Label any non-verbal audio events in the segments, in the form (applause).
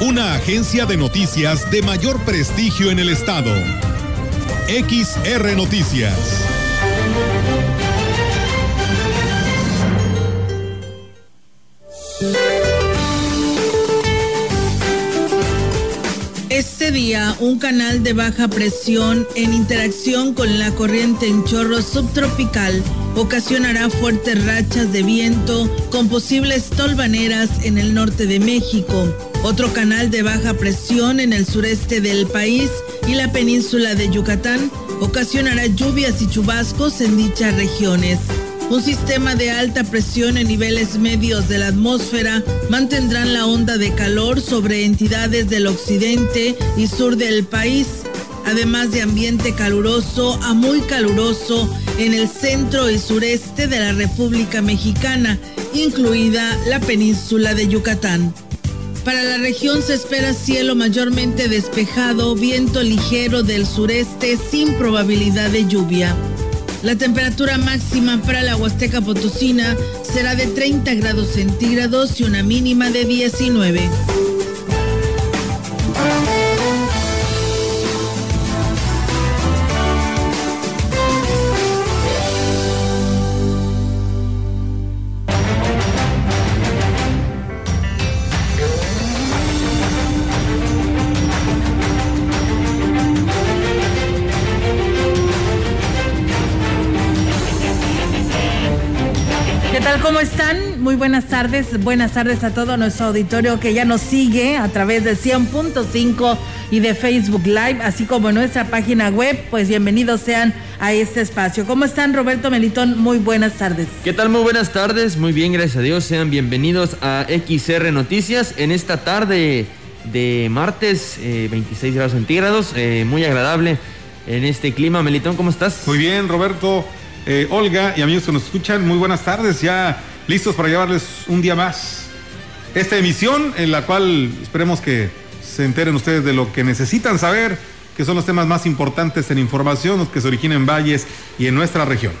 Una agencia de noticias de mayor prestigio en el estado. XR Noticias. Este día, un canal de baja presión en interacción con la corriente en chorro subtropical ocasionará fuertes rachas de viento con posibles tolvaneras en el norte de México. Otro canal de baja presión en el sureste del país y la península de Yucatán ocasionará lluvias y chubascos en dichas regiones. Un sistema de alta presión en niveles medios de la atmósfera mantendrán la onda de calor sobre entidades del occidente y sur del país, además de ambiente caluroso a muy caluroso en el centro y sureste de la República Mexicana, incluida la península de Yucatán. Para la región se espera cielo mayormente despejado, viento ligero del sureste sin probabilidad de lluvia. La temperatura máxima para la Huasteca Potosina será de 30 grados centígrados y una mínima de 19. Buenas tardes. Buenas tardes a todo nuestro auditorio que ya nos sigue a través de 100.5 y de Facebook Live, así como nuestra página web. Pues bienvenidos sean a este espacio. ¿Cómo están, Roberto Melitón? Muy buenas tardes. ¿Qué tal? Muy buenas tardes. Muy bien, gracias a Dios. Sean bienvenidos a XR Noticias en esta tarde de martes, 26 eh, grados centígrados. Eh, muy agradable en este clima. Melitón, ¿cómo estás? Muy bien, Roberto. Eh, Olga y amigos que nos escuchan, muy buenas tardes, ya listos para llevarles un día más esta emisión en la cual esperemos que se enteren ustedes de lo que necesitan saber, que son los temas más importantes en información, los que se originan en valles y en nuestra región.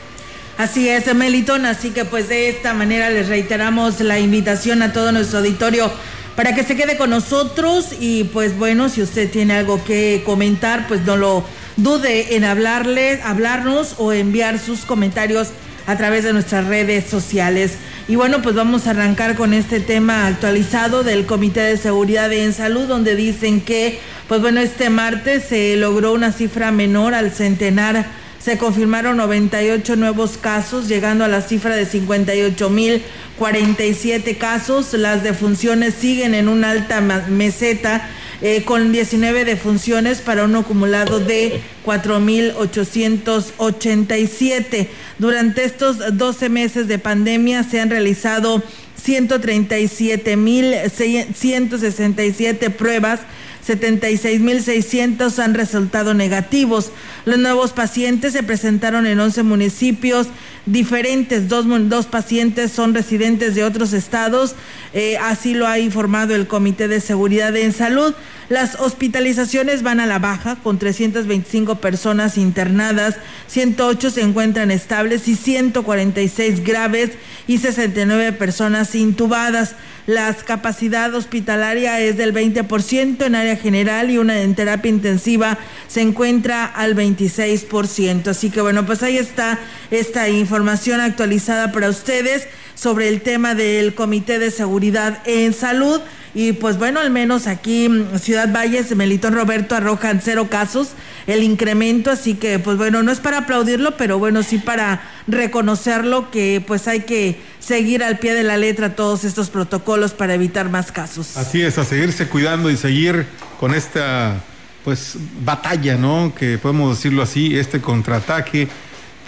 Así es, Melitón, así que pues de esta manera les reiteramos la invitación a todo nuestro auditorio para que se quede con nosotros y pues bueno, si usted tiene algo que comentar, pues no lo dude en hablarle, hablarnos o enviar sus comentarios a través de nuestras redes sociales. Y bueno, pues vamos a arrancar con este tema actualizado del Comité de Seguridad en Salud, donde dicen que, pues bueno, este martes se logró una cifra menor al centenar. Se confirmaron 98 nuevos casos, llegando a la cifra de 58.047 casos. Las defunciones siguen en una alta meseta eh, con 19 defunciones para un acumulado de 4.887. Durante estos 12 meses de pandemia se han realizado 137.167 pruebas 76.600 han resultado negativos. Los nuevos pacientes se presentaron en 11 municipios diferentes. Dos, dos pacientes son residentes de otros estados. Eh, así lo ha informado el Comité de Seguridad en Salud. Las hospitalizaciones van a la baja con 325 personas internadas, 108 se encuentran estables y 146 graves y 69 personas intubadas. La capacidad hospitalaria es del 20% en área general y una en terapia intensiva se encuentra al 26%. Así que bueno, pues ahí está esta información actualizada para ustedes sobre el tema del Comité de Seguridad en Salud. Y pues bueno, al menos aquí Ciudad Valles, Melitón Roberto arrojan cero casos, el incremento, así que pues bueno, no es para aplaudirlo, pero bueno, sí para reconocerlo que pues hay que seguir al pie de la letra todos estos protocolos para evitar más casos. Así es, a seguirse cuidando y seguir con esta pues batalla, ¿no? Que podemos decirlo así, este contraataque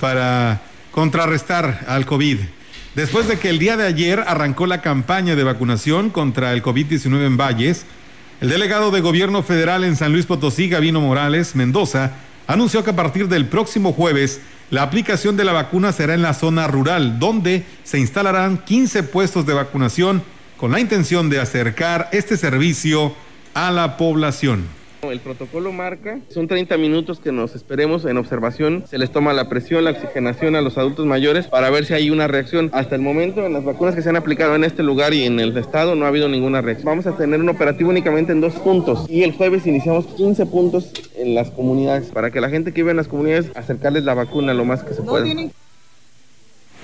para contrarrestar al COVID. Después de que el día de ayer arrancó la campaña de vacunación contra el COVID-19 en Valles, El delegado de Gobierno Federal en San Luis Potosí, Gavino Morales Mendoza, anunció que a partir del próximo jueves la aplicación de la vacuna será en la zona rural, donde se instalarán 15 puestos de vacunación con la intención de acercar este servicio a la población. El protocolo marca, son 30 minutos que nos esperemos en observación, se les toma la presión, la oxigenación a los adultos mayores para ver si hay una reacción. Hasta el momento en las vacunas que se han aplicado en este lugar y en el estado no ha habido ninguna reacción. Vamos a tener un operativo únicamente en dos puntos y el jueves iniciamos 15 puntos en las comunidades para que la gente que vive en las comunidades acercarles la vacuna lo más que se pueda.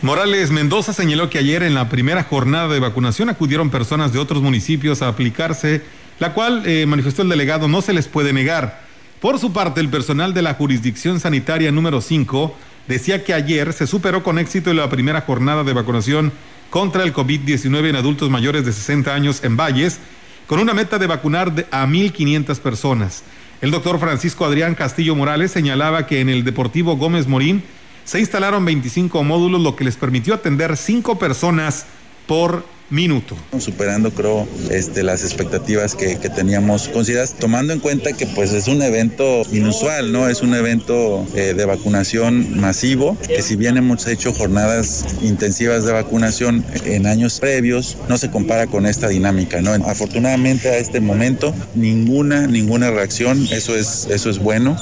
Morales Mendoza señaló que ayer en la primera jornada de vacunación acudieron personas de otros municipios a aplicarse la cual eh, manifestó el delegado no se les puede negar. Por su parte, el personal de la jurisdicción sanitaria número 5 decía que ayer se superó con éxito la primera jornada de vacunación contra el COVID-19 en adultos mayores de 60 años en Valles, con una meta de vacunar a 1.500 personas. El doctor Francisco Adrián Castillo Morales señalaba que en el Deportivo Gómez Morín se instalaron 25 módulos, lo que les permitió atender 5 personas por minuto. Superando, creo, este, las expectativas que, teníamos consideradas, tomando en cuenta que pues es un evento inusual, ¿no? Es un evento eh, de vacunación masivo, que si bien hemos hecho jornadas intensivas de vacunación en años previos, no se compara con esta dinámica, ¿no? Afortunadamente a este momento, ninguna, ninguna reacción, eso es, eso es bueno.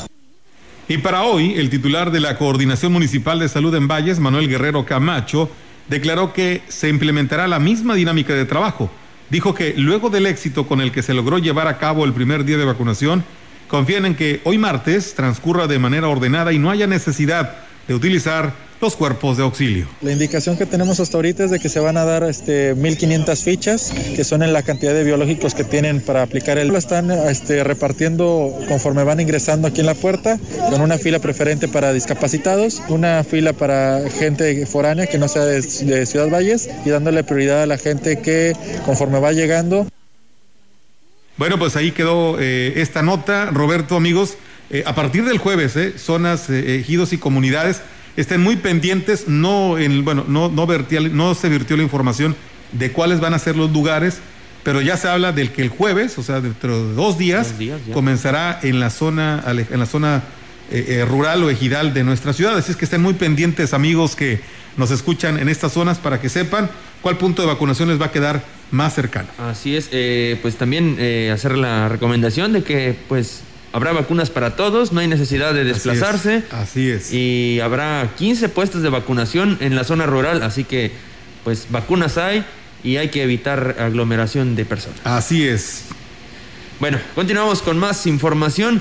Y para hoy, el titular de la Coordinación Municipal de Salud en Valles, Manuel Guerrero Camacho, declaró que se implementará la misma dinámica de trabajo. Dijo que luego del éxito con el que se logró llevar a cabo el primer día de vacunación, confían en que hoy martes transcurra de manera ordenada y no haya necesidad de utilizar los cuerpos de auxilio. La indicación que tenemos hasta ahorita es de que se van a dar este, 1.500 fichas, que son en la cantidad de biológicos que tienen para aplicar el... Lo están este, repartiendo conforme van ingresando aquí en la puerta, con una fila preferente para discapacitados, una fila para gente foránea que no sea de, Ciudad Valles y dándole prioridad a la gente que conforme va llegando. Bueno, pues ahí quedó eh, esta nota. Roberto, amigos, eh, a partir del jueves, eh, zonas, ejidos y comunidades estén muy pendientes, no, en, bueno, no, no, no se virtió la información de cuáles van a ser los lugares, pero ya se habla del que el jueves, o sea, dentro de dos días, comenzará en la zona, en la zona eh, eh, rural o ejidal de nuestra ciudad. Así es que estén muy pendientes, amigos que nos escuchan en estas zonas, para que sepan cuál punto de vacunación les va a quedar más cercano. Así es, eh, pues también hacer la recomendación de que, pues, Habrá vacunas para todos, no hay necesidad de desplazarse. Así es. Y habrá 15 puestos de vacunación en la zona rural, así que pues vacunas hay y hay que evitar aglomeración de personas. Así es. Bueno, continuamos con más información.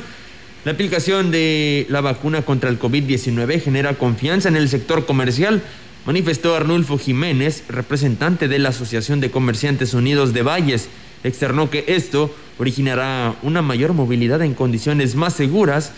La aplicación de la vacuna contra el COVID-19 genera confianza en el sector comercial, manifestó Arnulfo Jiménez, representante de la Asociación de Comerciantes Unidos de Valles. Externó que esto originará una mayor movilidad en condiciones más seguras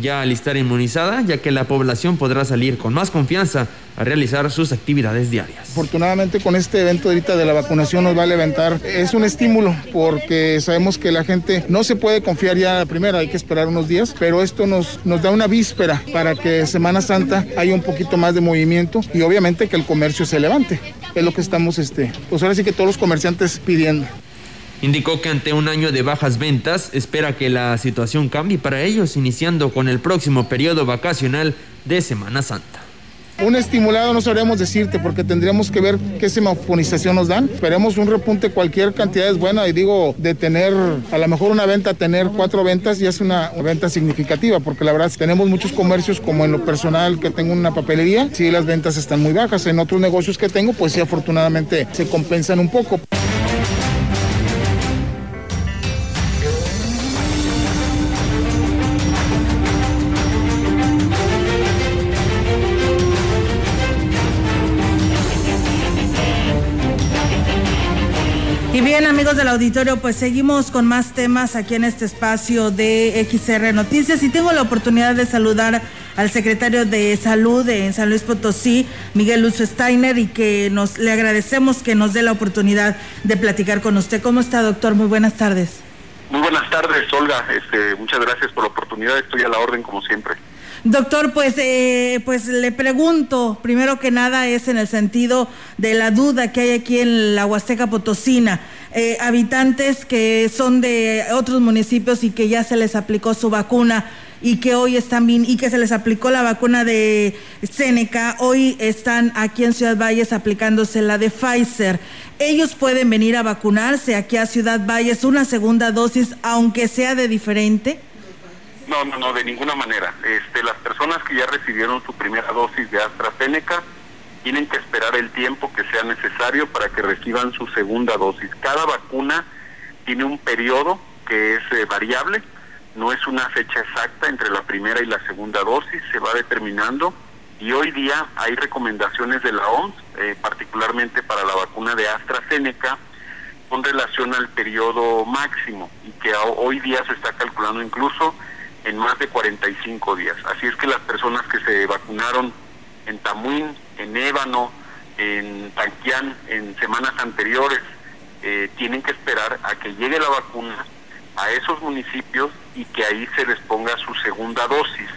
ya al estar inmunizada, ya que la población podrá salir con más confianza a realizar sus actividades diarias. Afortunadamente con este evento ahorita de la vacunación nos va a levantar, es un estímulo porque sabemos que la gente no se puede confiar ya a la primera, hay que esperar unos días, pero esto nos, nos da una víspera para que Semana Santa haya un poquito más de movimiento y obviamente que el comercio se levante. Es lo que estamos, este, pues ahora sí que todos los comerciantes pidiendo. Indicó que ante un año de bajas ventas espera que la situación cambie para ellos, iniciando con el próximo periodo vacacional de Semana Santa. Un estimulado no sabríamos decirte porque tendríamos que ver qué semafonización nos dan. Esperemos un repunte, cualquier cantidad es buena y digo, de tener a lo mejor una venta, tener cuatro ventas ya es una venta significativa porque la verdad tenemos muchos comercios como en lo personal que tengo una papelería, sí las ventas están muy bajas. En otros negocios que tengo pues sí afortunadamente se compensan un poco. Amigos del auditorio, pues seguimos con más temas aquí en este espacio de XR Noticias y tengo la oportunidad de saludar al secretario de Salud en San Luis Potosí, Miguel Luz Steiner, y que nos le agradecemos que nos dé la oportunidad de platicar con usted. ¿Cómo está, doctor? Muy buenas tardes. Muy buenas tardes, Olga. Este, muchas gracias por la oportunidad. Estoy a la orden como siempre. Doctor, pues, eh, pues le pregunto, primero que nada es en el sentido de la duda que hay aquí en la Huasteca Potosina. Eh, habitantes que son de otros municipios y que ya se les aplicó su vacuna y que hoy están bien y que se les aplicó la vacuna de Seneca, hoy están aquí en Ciudad Valles aplicándose la de Pfizer. Ellos pueden venir a vacunarse aquí a Ciudad Valles una segunda dosis, aunque sea de diferente. No, no, no, de ninguna manera. Este, las personas que ya recibieron su primera dosis de AstraZeneca tienen que esperar el tiempo que sea necesario para que reciban su segunda dosis. Cada vacuna tiene un periodo que es eh, variable no es una fecha exacta entre la primera y la segunda dosis, se va determinando y hoy día hay recomendaciones de la OMS, eh, particularmente para la vacuna de AstraZeneca, con relación al periodo máximo y que hoy día se está calculando incluso en más de 45 días. Así es que las personas que se vacunaron en Tamuín, en Ébano, en Tanquián, en semanas anteriores, eh, tienen que esperar a que llegue la vacuna a esos municipios y que ahí se les ponga su segunda dosis.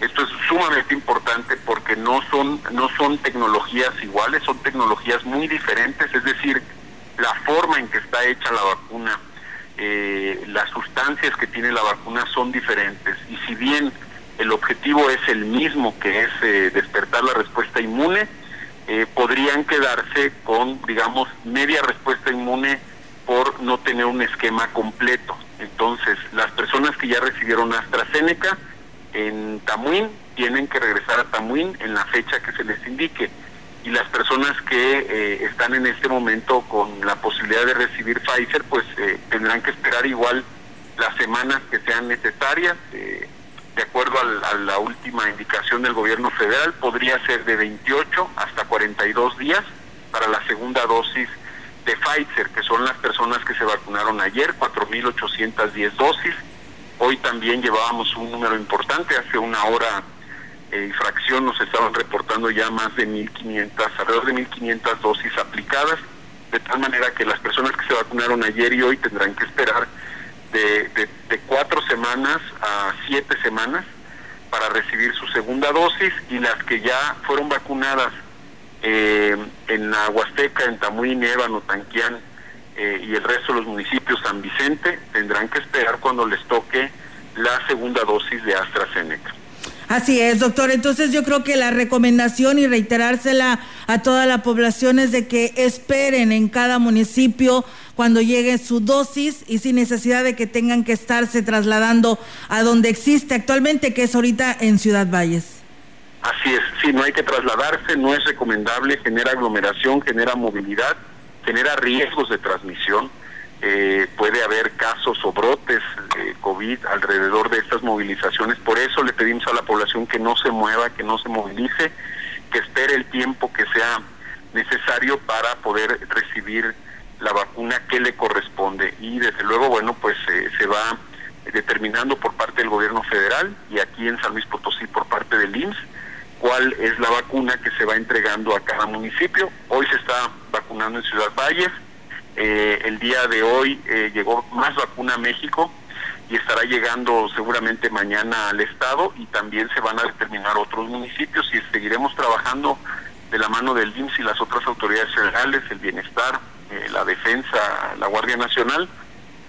Esto es sumamente importante porque no son, no son tecnologías iguales, son tecnologías muy diferentes, es decir, la forma en que está hecha la vacuna, eh, las sustancias que tiene la vacuna son diferentes. Y si bien el objetivo es el mismo, que es eh, despertar la respuesta inmune, eh, podrían quedarse con, digamos, media respuesta inmune por no tener un esquema completo. Entonces, las personas que ya recibieron AstraZeneca en Tamuín tienen que regresar a Tamuín en la fecha que se les indique. Y las personas que eh, están en este momento con la posibilidad de recibir Pfizer, pues tendrán que esperar igual las semanas que sean necesarias. Eh, de acuerdo a la última indicación del gobierno federal, podría ser de 28 hasta 42 días para la segunda dosis de Pfizer, que son las personas que se vacunaron ayer, 4.810 dosis. Hoy también llevábamos un número importante, hace una hora eh, y fracción nos estaban reportando ya más de 1.500, alrededor de 1.500 dosis aplicadas, de tal manera que las personas que se vacunaron ayer y hoy tendrán que esperar de, cuatro semanas a siete semanas para recibir su segunda dosis y las que ya fueron vacunadas eh, en la Huasteca, en Tamuín, Ébano, Tanquián eh, y el resto de los municipios, San Vicente, tendrán que esperar cuando les toque la segunda dosis de AstraZeneca. Así es, doctor. Entonces yo creo que la recomendación y reiterársela a toda la población es de que esperen en cada municipio cuando llegue su dosis y sin necesidad de que tengan que estarse trasladando a donde existe actualmente, que es ahorita en Ciudad Valles. Así es, sí, no hay que trasladarse, no es recomendable, genera aglomeración, genera movilidad, genera riesgos de transmisión. Eh, puede haber casos o brotes de COVID alrededor de estas movilizaciones. Por eso le pedimos a la población que no se mueva, que no se movilice, que espere el tiempo que sea necesario para poder recibir la vacuna que le corresponde. Y desde luego, bueno, pues eh, se va determinando por parte del gobierno federal y aquí en San Luis Potosí por parte del IMSS cuál es la vacuna que se va entregando a cada municipio. Hoy se está vacunando en Ciudad Valles. Eh, el día de hoy eh, llegó más vacuna a México y estará llegando seguramente mañana al estado y también se van a determinar otros municipios y seguiremos trabajando de la mano del IMSS y las otras autoridades federales, el bienestar, eh, la defensa, la Guardia Nacional,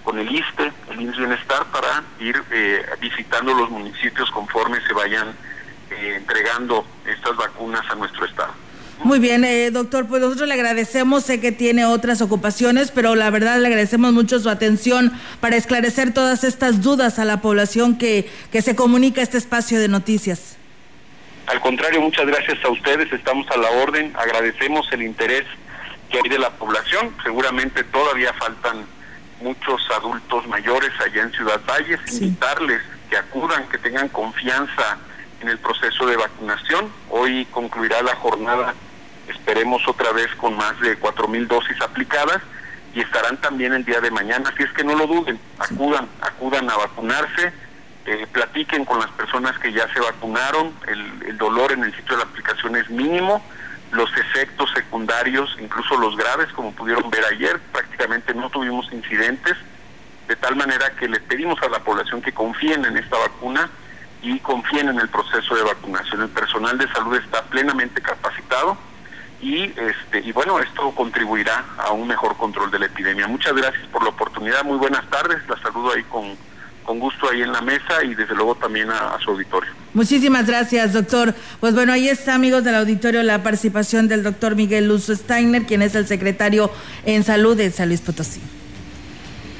con el ISTE, el IMSS Bienestar, para ir visitando los municipios conforme se vayan eh, entregando estas vacunas a nuestro estado. Muy bien, eh, doctor, pues nosotros le agradecemos, sé que tiene otras ocupaciones, pero la verdad le agradecemos mucho su atención para esclarecer todas estas dudas a la población que, que se comunica este espacio de noticias. Al contrario, muchas gracias a ustedes, estamos a la orden, agradecemos el interés que hay de la población, seguramente todavía faltan muchos adultos mayores allá en Ciudad Valles, invitarles que acudan, que tengan confianza en el proceso de vacunación. Hoy concluirá la jornada, esperemos otra vez con más de cuatro mil dosis aplicadas y estarán también el día de mañana. Así es que no lo duden, acudan, acudan a vacunarse, eh, platiquen con las personas que ya se vacunaron, el, el dolor en el sitio de la aplicación es mínimo, los efectos secundarios, incluso los graves, como pudieron ver ayer, prácticamente no tuvimos incidentes, de tal manera que les pedimos a la población que confíen en esta vacuna y confíen en el proceso de vacunación. El personal de salud está plenamente capacitado y este y bueno esto contribuirá a un mejor control de la epidemia muchas gracias por la oportunidad muy buenas tardes la saludo ahí con con gusto ahí en la mesa y desde luego también a, su auditorio. Muchísimas gracias, doctor. Pues bueno, ahí está, amigos del auditorio, la participación del doctor Miguel Luz Steiner, quien es el secretario en salud de San Luis Potosí.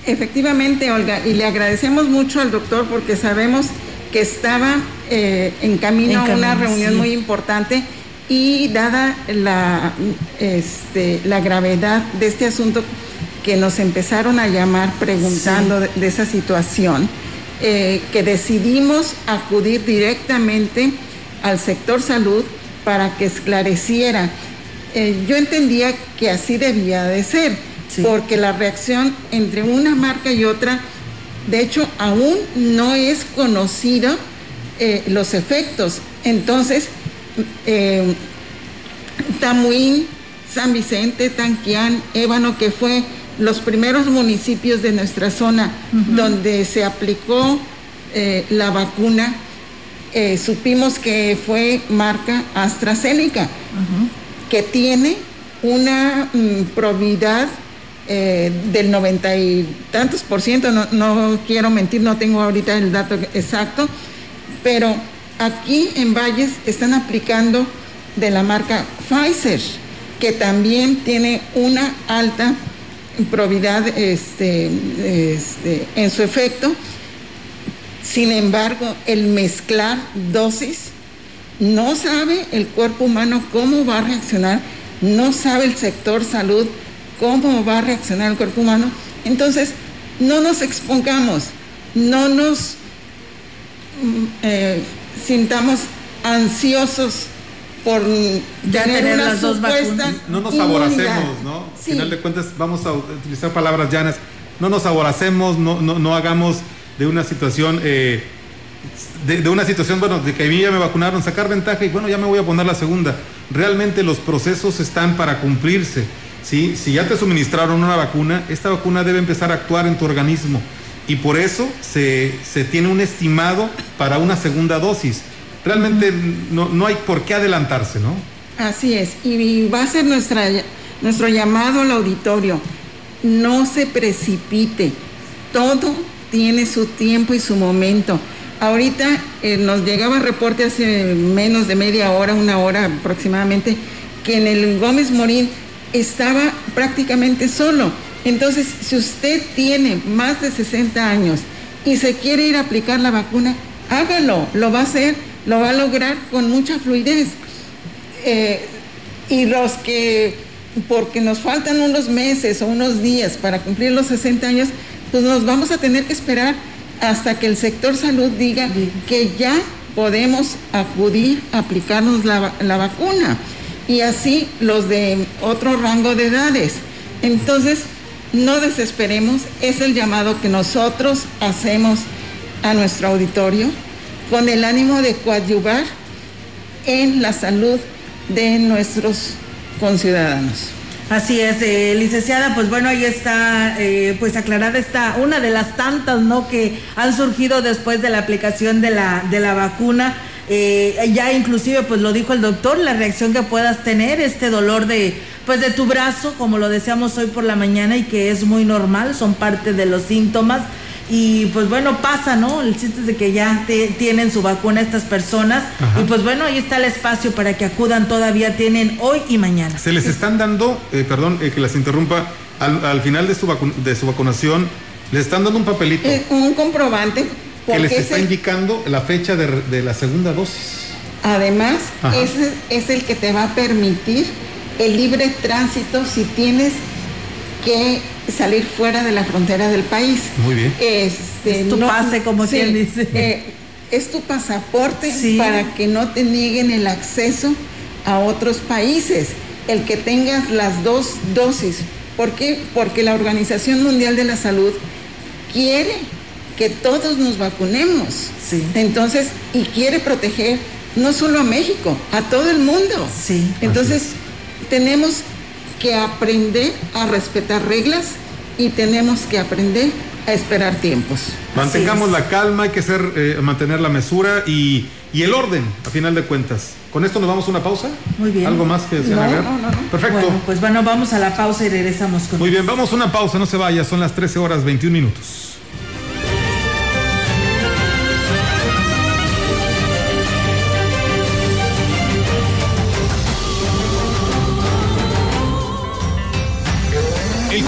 Efectivamente, Olga, y le agradecemos mucho al doctor porque sabemos que estaba eh, en, camino a una reunión muy importante y dada la, este, la gravedad de este asunto que nos empezaron a llamar preguntando de, esa situación, eh, que decidimos acudir directamente al sector salud para que esclareciera. Eh, yo entendía que así debía de ser, porque la reacción entre una marca y otra, de hecho, aún no es conocido eh, los efectos. Entonces, Tamuín, San Vicente, Tanquián, Ébano, que fue los primeros municipios de nuestra zona donde se aplicó eh, la vacuna, eh, supimos que fue marca AstraZeneca, que tiene una mm, probabilidad eh, del noventa y tantos por ciento, no, no quiero mentir, no tengo ahorita el dato exacto, pero aquí en Valles están aplicando de la marca Pfizer, que también tiene una alta probidad este, este, en su efecto. Sin embargo, el mezclar dosis, no sabe el cuerpo humano cómo va a reaccionar, no sabe el sector salud cómo va a reaccionar el cuerpo humano. Entonces, no nos expongamos, no nos mm, eh, sintamos ansiosos por ya tener, las dos vacunas. No nos aboracemos, ¿no? Al final de cuentas, vamos a utilizar palabras llanas. No nos aboracemos, no, no, no hagamos de una situación, eh, de, una situación, bueno, de que a mí ya me vacunaron, sacar ventaja y bueno, ya me voy a poner la segunda. Realmente los procesos están para cumplirse. ¿sí? Si ya te suministraron una vacuna, esta vacuna debe empezar a actuar en tu organismo. Y por eso se, se tiene un estimado para una segunda dosis realmente no, no hay por qué adelantarse, ¿no? Así es, y va a ser nuestro llamado al auditorio. No se precipite, todo tiene su tiempo y su momento. Ahorita eh, nos llegaba reporte hace menos de media hora, una hora aproximadamente, que en el Gómez Morín estaba prácticamente solo. Entonces, si usted tiene más de 60 años y se quiere ir a aplicar la vacuna, hágalo, lo va a hacer lo va a lograr con mucha fluidez. Eh, y los que, porque nos faltan unos meses o unos días para cumplir los 60 años, pues nos vamos a tener que esperar hasta que el sector salud diga que ya podemos acudir a aplicarnos la, la vacuna. Y así los de otro rango de edades. Entonces, no desesperemos, es el llamado que nosotros hacemos a nuestro auditorio con el ánimo de coadyuvar en la salud de nuestros conciudadanos. Así es, eh, licenciada, pues bueno, ahí está, eh, pues aclarada está una de las tantas, ¿no? Que han surgido después de la aplicación de la, de la vacuna. Eh, ya inclusive, pues lo dijo el doctor, la reacción que puedas tener, este dolor de, pues de tu brazo, como lo deseamos hoy por la mañana y que es muy normal, son parte de los síntomas y pues bueno, pasa, ¿no? El chiste es de que ya tienen su vacuna estas personas y pues bueno, ahí está el espacio para que acudan, todavía tienen hoy y mañana. Se les están dando, eh, perdón eh, que las interrumpa, al, final de su, de su vacunación, les están dando un papelito. Eh, un comprobante. Que les está indicando la fecha de, la segunda dosis. Además, ese es el que te va a permitir el libre tránsito si tienes que salir fuera de la frontera del país. Muy bien. Este, es tu pase, como quien dice. Eh, es tu pasaporte para que no te nieguen el acceso a otros países, el que tengas las dos dosis. ¿Por qué? Porque la Organización Mundial de la Salud quiere que todos nos vacunemos. Sí. Entonces, y quiere proteger no solo a México, a todo el mundo. Sí. Entonces, tenemos que aprender a respetar reglas y tenemos que aprender a esperar tiempos. Mantengamos la calma, hay que ser, eh, mantener la mesura y y el orden, a final de cuentas. Con esto nos vamos a una pausa. Muy bien. ¿Algo más que desean no, agregar? No, no, no. Perfecto. Bueno, pues bueno, vamos a la pausa y regresamos con Muy bien, vamos a una pausa, no se vaya, son las 13 horas 21 minutos.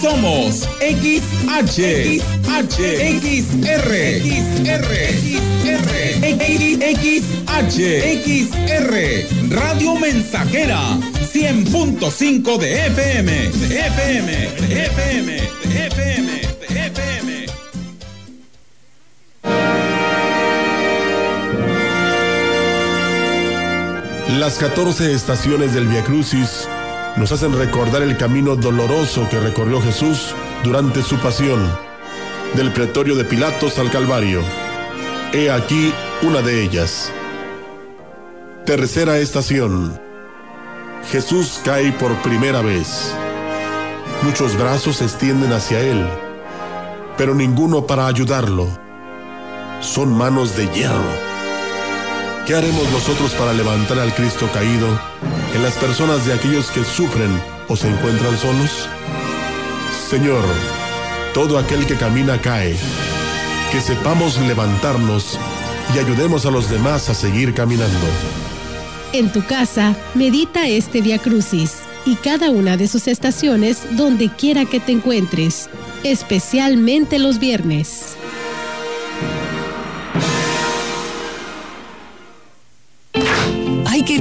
Somos XH, XH, XR, XR, XR, XR, Radio Mensajera, 100.5 de FM, de FM, de FM, de FM, de FM. Las 14 estaciones del Via Crucis nos hacen recordar el camino doloroso que recorrió Jesús durante su pasión, del pretorio de Pilatos al Calvario. He aquí una de ellas. Tercera estación. Jesús cae por primera vez. Muchos brazos se extienden hacia él, pero ninguno para ayudarlo. Son manos de hierro. ¿Qué haremos nosotros para levantar al Cristo caído en las personas de aquellos que sufren o se encuentran solos? Señor, todo aquel que camina cae. Que sepamos levantarnos y ayudemos a los demás a seguir caminando. En tu casa, medita este Via Crucis y cada una de sus estaciones donde quiera que te encuentres, especialmente los viernes.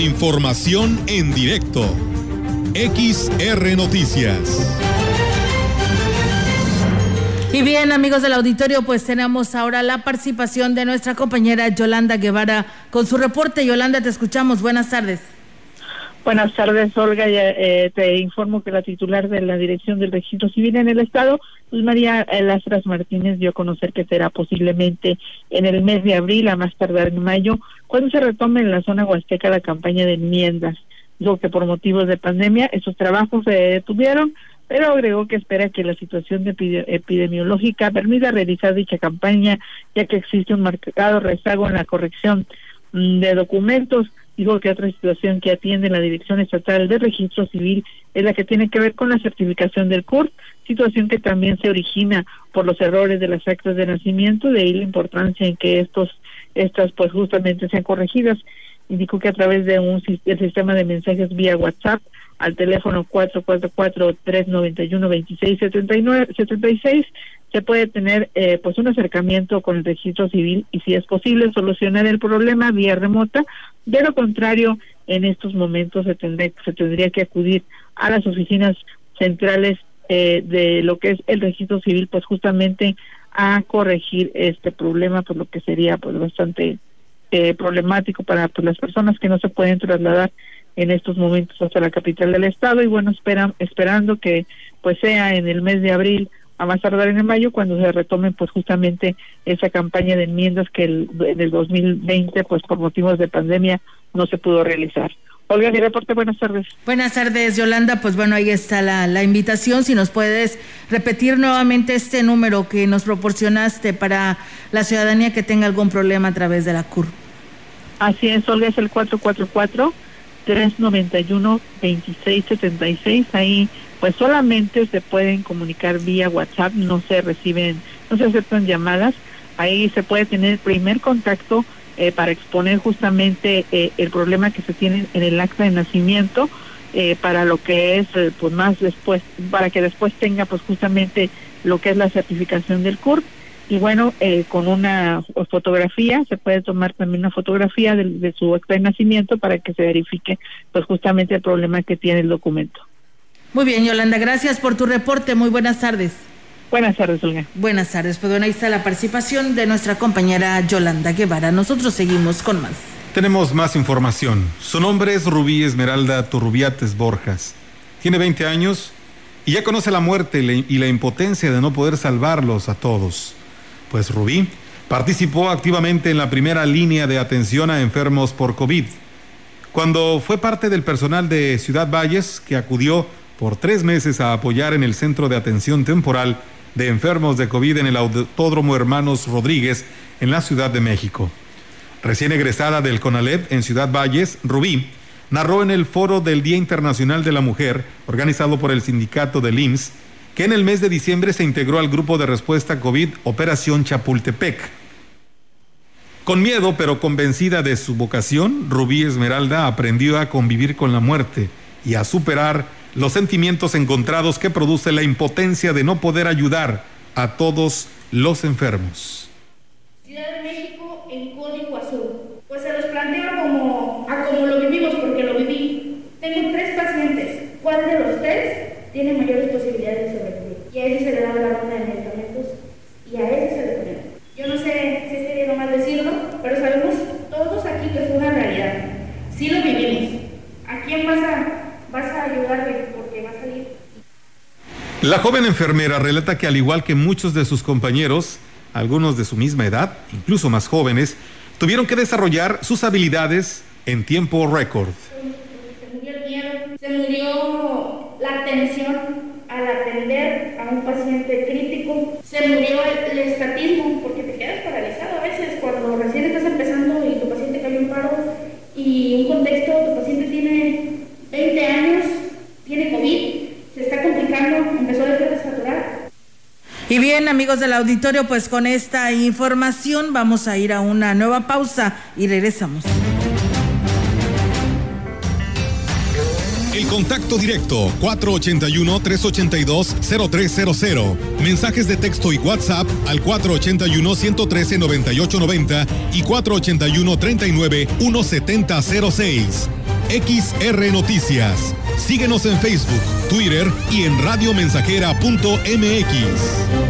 Información en directo. XR Noticias. Y bien, amigos del auditorio, pues tenemos ahora la participación de nuestra compañera Yolanda Guevara con su reporte. Yolanda, te escuchamos. Buenas tardes. Buenas tardes, Olga. Eh, te informo que la titular de la Dirección del Registro Civil en el Estado, Luz María Lastras Martínez, dio a conocer que será posiblemente en el mes de abril, a más tardar en mayo, cuando se retome en la zona huasteca la campaña de enmiendas. Dijo que por motivos de pandemia esos trabajos se detuvieron, pero agregó que espera que la situación epidemiológica permita realizar dicha campaña, ya que existe un marcado rezago en la corrección mm, de documentos dijo que otra situación que atiende la Dirección Estatal de Registro Civil es la que tiene que ver con la certificación del CURT, situación que también se origina por los errores de las actas de nacimiento, de ahí la importancia en que estos estas pues justamente sean corregidas. indicó que a través de un sistema de mensajes vía WhatsApp al teléfono 444-391-2676 se puede tener eh, pues un acercamiento con el registro civil y si es posible solucionar el problema vía remota. De lo contrario, en estos momentos se, tendría, se tendría que acudir a las oficinas centrales eh, de lo que es el registro civil, pues justamente a corregir este problema, por lo que sería pues bastante eh, problemático para pues, las personas que no se pueden trasladar en estos momentos hasta la capital del estado y bueno esperan esperando que pues sea en el mes de abril a más tardar en el mayo cuando se retome pues justamente esa campaña de enmiendas que en el 2020 pues por motivos de pandemia no se pudo realizar. Olga, mi reporte, buenas tardes. Buenas tardes, Yolanda. Pues bueno, ahí está la, la invitación. Si nos puedes repetir nuevamente este número que nos proporcionaste para la ciudadanía que tenga algún problema a través de la CUR. Así es, Olga, es el 444-391-2676. Ahí pues solamente se pueden comunicar vía WhatsApp, no se reciben, no se aceptan llamadas. Ahí se puede tener primer contacto eh, para exponer justamente eh, el problema que se tiene en el acta de nacimiento eh, para lo que es pues más después para que después tenga pues justamente lo que es la certificación del CURP y bueno con una fotografía se puede tomar también una fotografía de, de su acta de nacimiento para que se verifique pues justamente el problema que tiene el documento. Muy bien, Yolanda, gracias por tu reporte. Muy buenas tardes. Buenas tardes, Olga. Buenas tardes. Pues bueno, ahí está la participación de nuestra compañera Yolanda Guevara. Nosotros seguimos con más. Tenemos más información. Su nombre es Rubí Esmeralda Turrubiates Borjas. Tiene 20 años y ya conoce la muerte y la impotencia de no poder salvarlos a todos. Pues Rubí participó activamente en la primera línea de atención a enfermos por COVID. Cuando fue parte del personal de Ciudad Valles que acudió por tres meses a apoyar en el Centro de Atención Temporal de enfermos de COVID en el Autódromo Hermanos Rodríguez en la Ciudad de México. Recién egresada del CONALEP en Ciudad Valles, Rubí narró en el foro del Día Internacional de la Mujer, organizado por el sindicato del IMSS, que en el mes de diciembre se integró al grupo de respuesta COVID Operación Chapultepec. Con miedo pero convencida de su vocación, Rubí Esmeralda aprendió a convivir con la muerte y a superar los sentimientos encontrados que produce la impotencia de no poder ayudar a todos los enfermos. Ciudad de México en código azul. Pues se los planteo como, a como lo vivimos porque lo viví. Tengo tres pacientes. ¿Cuál de los tres tiene mayores posibilidades de sobrevivir? Y a ese se le da la ronda de medicamentos y a ese se le pone. Yo no sé si es bien mal decirlo, pero sabemos todos aquí que fue una realidad. Sí lo vivimos. ¿A quién vas a vas a ayudarme porque va a salir. La joven enfermera relata que al igual que muchos de sus compañeros, algunos de su misma edad, incluso más jóvenes, tuvieron que desarrollar sus habilidades en tiempo récord. Se murió el miedo, se murió la atención al atender a un paciente crítico, se murió el, el estatismo porque te quedas paralizado a veces cuando recién estás empezando y tu paciente cayó en paro y un contexto, tu paciente tiene 20 años, tiene COVID, se está complicando, empezó a desaturar. Y bien, amigos del auditorio, pues con esta información vamos a ir a una nueva pausa y regresamos. El contacto directo 481-382-0300. Mensajes de texto y WhatsApp al 481-113-9890 y 481-39-1706. XR Noticias. Síguenos en Facebook, Twitter y en radiomensajera.mx.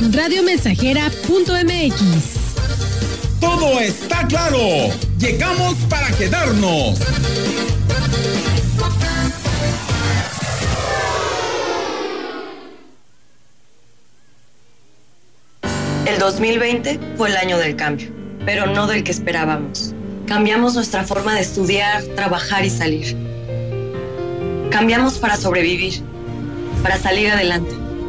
radiomensajera.mx. Todo está claro. Llegamos para quedarnos. El 2020 fue el año del cambio, pero no del que esperábamos. Cambiamos nuestra forma de estudiar, trabajar y salir. Cambiamos para sobrevivir, para salir adelante.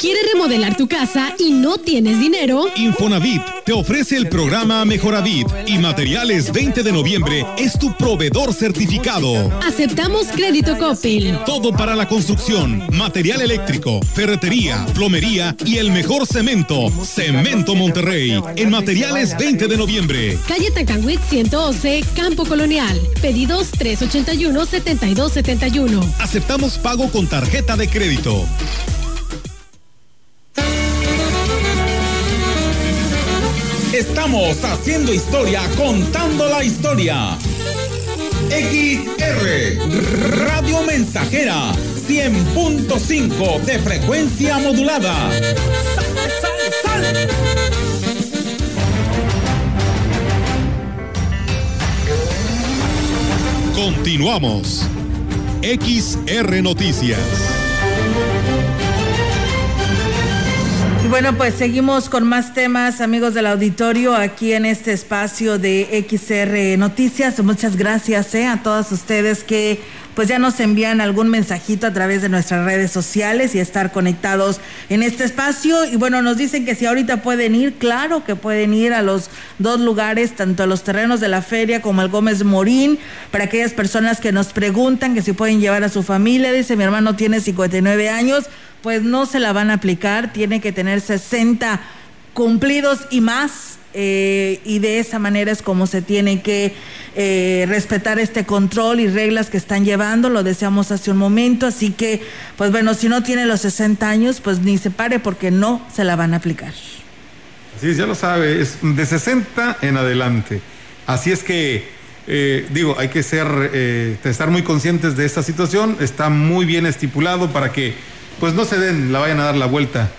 ¿Quieres remodelar tu casa y no tienes dinero? Infonavit te ofrece el programa Mejoravit y Materiales 20 de noviembre es tu proveedor certificado. Aceptamos crédito Coppel. Todo para la construcción, material eléctrico, ferretería, plomería y el mejor cemento. Cemento Monterrey en Materiales 20 de noviembre. Calle Tacanwitz 111, Campo Colonial. Pedidos 381-7271. Aceptamos pago con tarjeta de crédito. Estamos haciendo historia, contando la historia. XR Radio Mensajera 100.5 de frecuencia modulada. ¡Sal, sal, sal! Continuamos. XR Noticias. Bueno, pues seguimos con más temas, amigos del auditorio, aquí en este espacio de XR Noticias. Muchas gracias eh, a todos ustedes que pues ya nos envían algún mensajito a través de nuestras redes sociales y estar conectados en este espacio. Y bueno, nos dicen que si ahorita pueden ir, claro que pueden ir a los dos lugares, tanto a los terrenos de la feria como al Gómez Morín, para aquellas personas que nos preguntan que si pueden llevar a su familia. Dice, mi hermano tiene 59 años, pues no se la van a aplicar, tiene que tener 60 cumplidos y más. eh, y de esa manera es como se tiene que eh, respetar este control y reglas que están llevando, lo deseamos hace un momento, así que, pues bueno, si no tiene los 60 años, pues ni se pare porque no se la van a aplicar. Sí, ya lo sabe, es de 60 en adelante. Así es que, eh, digo, hay que ser, estar muy conscientes de esta situación. Está muy bien estipulado para que, pues, no se den, la vayan a dar la vuelta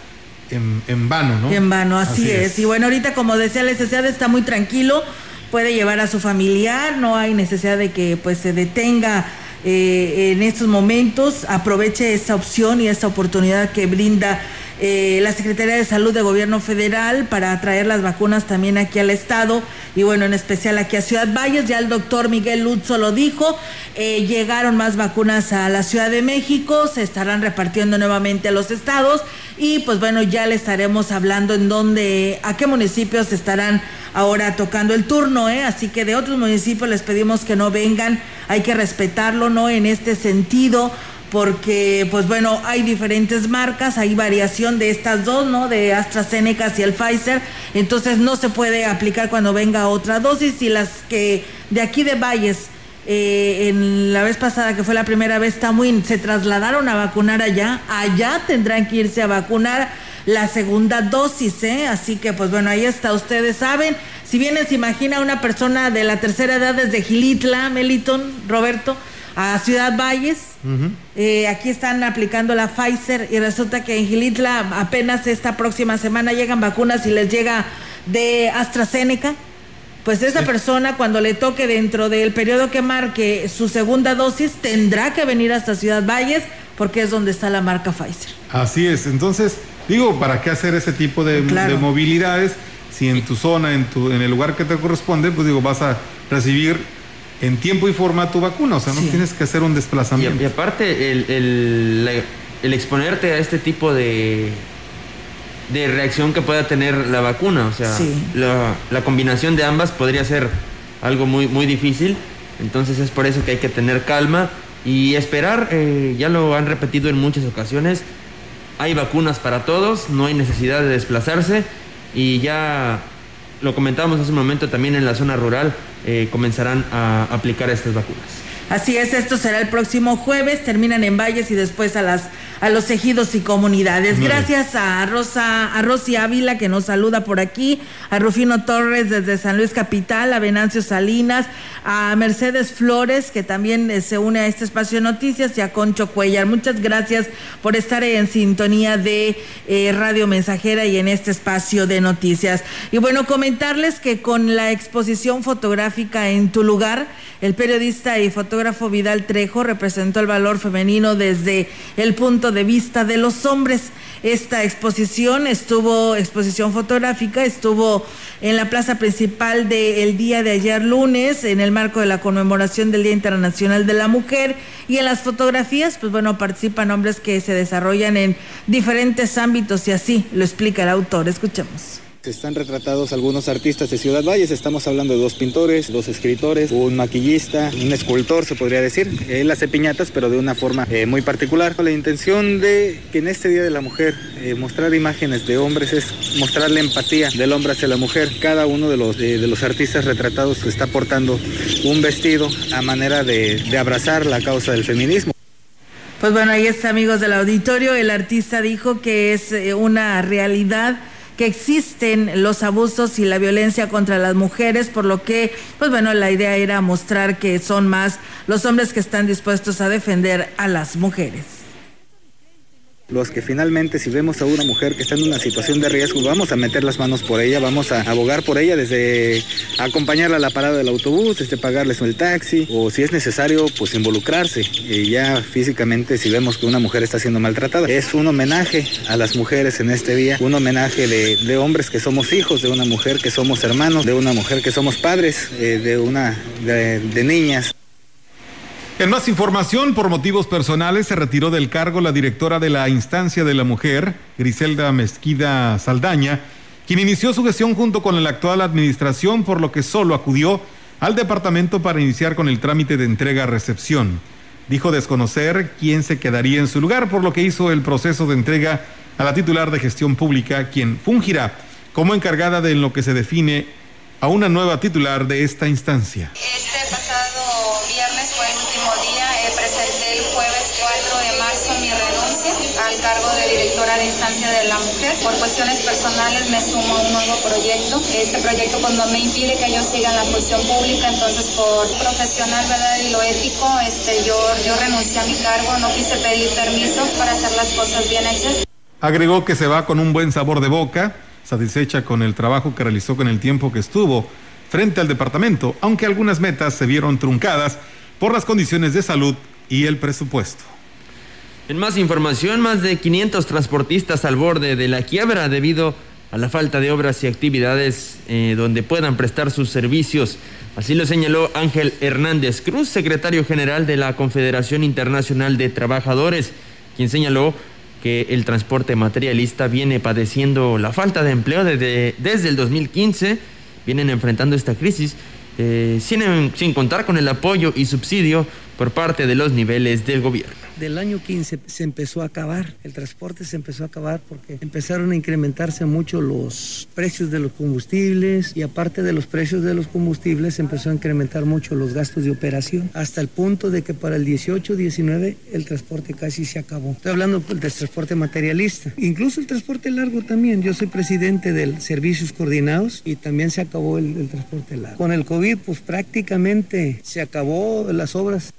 en, en vano, ¿no? En vano, así, es. Y bueno, ahorita como decía, el SCAD está muy tranquilo, puede llevar a su familiar, no hay necesidad de que pues se detenga eh, en estos momentos, aproveche esa opción y esa oportunidad que brinda eh, la Secretaría de Salud de Gobierno Federal para traer las vacunas también aquí al Estado y bueno, en especial aquí a Ciudad Valles, ya el doctor Miguel Lutzo lo dijo, eh, llegaron más vacunas a la Ciudad de México, se estarán repartiendo nuevamente a los estados y pues bueno, ya le estaremos hablando en dónde, a qué municipios estarán ahora tocando el turno, ¿eh? así que de otros municipios les pedimos que no vengan, hay que respetarlo, ¿no? En este sentido, porque pues bueno, hay diferentes marcas, hay variación de estas dos, ¿no? De AstraZeneca y el Pfizer, entonces no se puede aplicar cuando venga otra dosis y las que de aquí de Valles eh, en la vez pasada que fue la primera vez muy se trasladaron a vacunar allá, allá tendrán que irse a vacunar la segunda dosis, ¿eh? Así que pues bueno, ahí está, ustedes saben, si bien se imagina una persona de la tercera edad desde Gilitla, Meliton, Roberto, a Ciudad Valles, eh, aquí están aplicando la Pfizer y resulta que en Gilitla apenas esta próxima semana llegan vacunas y les llega de AstraZeneca. Pues esa persona cuando le toque dentro del periodo que marque su segunda dosis tendrá que venir hasta Ciudad Valles porque es donde está la marca Pfizer. Así es, entonces, digo, ¿para qué hacer ese tipo de, Claro. de movilidades? Si en tu zona, en, tu, en el lugar que te corresponde, pues digo, vas a recibir en tiempo y forma tu vacuna, o sea, no tienes que hacer un Y, desplazamiento. y aparte, el, el- la- el exponerte a este tipo de, de reacción que pueda tener la vacuna, o sea, Sí. la, la combinación de ambas podría ser algo muy, muy difícil, entonces es por eso que hay que tener calma y esperar, eh, ya lo han repetido en muchas ocasiones, hay vacunas para todos, no hay necesidad de desplazarse y ya lo comentábamos hace un momento también en la zona rural, eh, comenzarán a aplicar estas vacunas. Así es, esto será el próximo jueves, terminan en Valles y después a las a los ejidos y comunidades. Gracias a Rosa, a Rosy Ávila que nos saluda por aquí, a Rufino Torres desde San Luis Capital, a Venancio Salinas, a Mercedes Flores que también eh, se une a este espacio de noticias y a Concho Cuellar. Muchas gracias por estar en sintonía de eh, Radio Mensajera y en este espacio de noticias. Y bueno, comentarles que con la exposición fotográfica en tu lugar, el periodista y fotógrafo Vidal Trejo representó el valor femenino desde el punto de vista de los hombres. Esta exposición estuvo, exposición fotográfica, estuvo en la plaza principal del día de ayer lunes, en el marco de la conmemoración del Día Internacional de la Mujer. Y en las fotografías, pues bueno, participan hombres que se desarrollan en diferentes ámbitos y así lo explica el autor. Escuchemos. Están retratados algunos artistas de Ciudad Valles, estamos hablando de dos pintores, dos escritores, un maquillista, un escultor se podría decir. Él hace piñatas pero de una forma eh, muy particular. La intención de que en este Día de la Mujer eh, mostrar imágenes de hombres es mostrar la empatía del hombre hacia la mujer. Cada uno de los, de los artistas retratados está portando un vestido a manera de, de abrazar la causa del feminismo. Pues bueno, ahí está amigos del auditorio, el artista dijo que es eh, una realidad que existen los abusos y la violencia contra las mujeres, por lo que, pues bueno, la idea era mostrar que son más los hombres que están dispuestos a defender a las mujeres los que finalmente si vemos a una mujer que está en una situación de riesgo, vamos a meter las manos por ella, vamos a abogar por ella desde acompañarla a la parada del autobús, desde pagarles el taxi o si es necesario pues involucrarse y ya físicamente si vemos que una mujer está siendo maltratada. Es un homenaje a las mujeres en este día, un homenaje de, hombres que somos hijos, de una mujer que somos hermanos, de una mujer que somos padres, eh, de una de niñas. En más información, por motivos personales, se retiró del cargo la directora de la Instancia de la Mujer, Griselda Mezquida Saldaña, quien inició su gestión junto con la actual administración, por lo que solo acudió al departamento para iniciar con el trámite de entrega-recepción. Dijo desconocer quién se quedaría en su lugar, por lo que hizo el proceso de entrega a la titular de gestión pública, quien fungirá como encargada de lo que se define a una nueva titular de esta instancia. Este pasado viernes fue el último día. Eh, presenté el jueves 4 de marzo mi renuncia al cargo de directora de instancia de la mujer. Por cuestiones personales me sumo a un nuevo proyecto. Este proyecto no me impide que yo siga en la función pública, entonces por profesional ¿verdad? y lo ético, este, yo, yo renuncié a mi cargo, no quise pedir permiso para hacer las cosas bien hechas. Agregó que se va con un buen sabor de boca satisfecha con el trabajo que realizó con el tiempo que estuvo frente al departamento, aunque algunas metas se vieron truncadas por las condiciones de salud y el presupuesto. En más información, más de 500 transportistas al borde de la quiebra debido a la falta de obras y actividades eh, donde puedan prestar sus servicios. Así lo señaló Ángel Hernández Cruz, secretario general de la Confederación Internacional de Trabajadores, quien señaló que el transporte materialista viene padeciendo la falta de empleo desde, desde el 2015, vienen enfrentando esta crisis eh, sin, sin contar con el apoyo y subsidio por parte de los niveles del gobierno del año 15 se empezó a acabar, el transporte se empezó a acabar porque empezaron a incrementarse mucho los precios de los combustibles y aparte de los precios de los combustibles empezó a incrementar mucho los gastos de operación hasta el punto de que para el 18-19 el transporte casi se acabó. Estoy hablando del transporte materialista, incluso el transporte largo también. Yo soy presidente del Servicios Coordinados y también se acabó el, el transporte largo. Con el COVID pues prácticamente se acabó las obras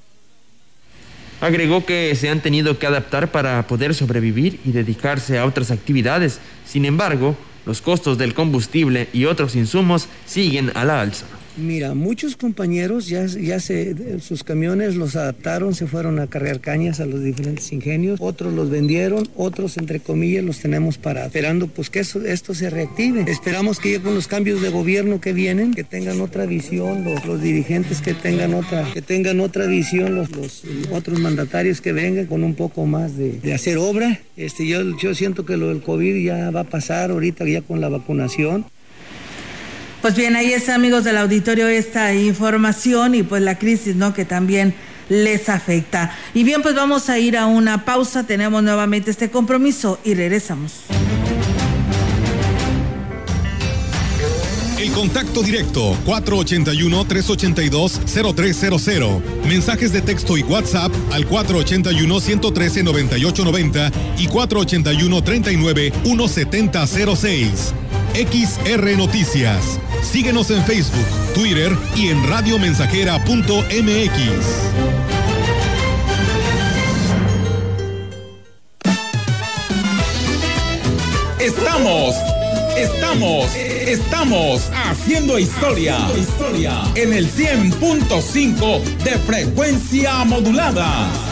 Agregó que se han tenido que adaptar para poder sobrevivir y dedicarse a otras actividades. Sin embargo, los costos del combustible y otros insumos siguen a la alza. Mira, muchos compañeros ya, ya se, sus camiones los adaptaron, se fueron a cargar cañas a los diferentes ingenios, otros los vendieron, otros entre comillas los tenemos para esperando pues que esto se reactive. Esperamos que ya con los cambios de gobierno que vienen, que tengan otra visión, los, dirigentes que tengan otra, que tengan otra visión, los, los otros mandatarios que vengan con un poco más de, de hacer obra. Este, yo, yo siento que lo del COVID ya va a pasar ahorita ya con la vacunación. Pues bien, ahí está, amigos del auditorio, esta información y pues la crisis, ¿no? Que también les afecta. Y bien, pues vamos a ir a una pausa. Tenemos nuevamente este compromiso y regresamos. El contacto directo 481-382-0300. Mensajes de texto y WhatsApp al 481-113-9890 y 481-39-1706. XR Noticias. Síguenos en Facebook, Twitter y en radiomensajera.mx. Estamos, estamos, estamos haciendo historia, historia en el 100.5 de frecuencia modulada.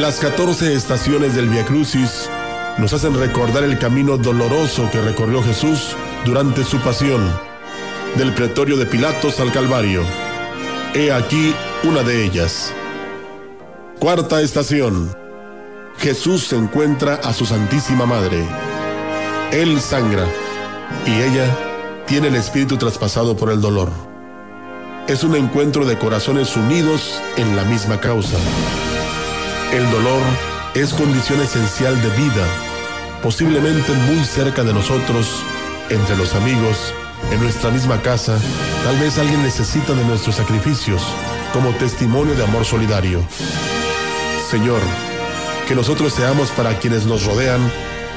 Las 14 estaciones del Via Crucis nos hacen recordar el camino doloroso que recorrió Jesús durante su pasión, del pretorio de Pilatos al Calvario. He aquí una de ellas. Cuarta estación. Jesús se encuentra a su Santísima Madre. Él sangra y ella tiene el espíritu traspasado por el dolor. Es un encuentro de corazones unidos en la misma causa. El dolor es condición esencial de vida, posiblemente muy cerca de nosotros, entre los amigos, en nuestra misma casa, tal vez alguien necesita de nuestros sacrificios como testimonio de amor solidario. Señor, que nosotros seamos para quienes nos rodean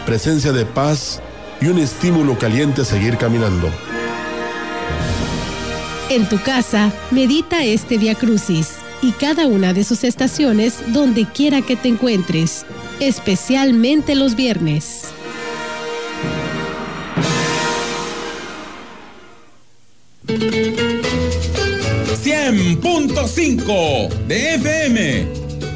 presencia de paz y un estímulo caliente a seguir caminando. En tu casa, medita este Via Crucis y cada una de sus estaciones donde quiera que te encuentres, especialmente los viernes. .5 de FM,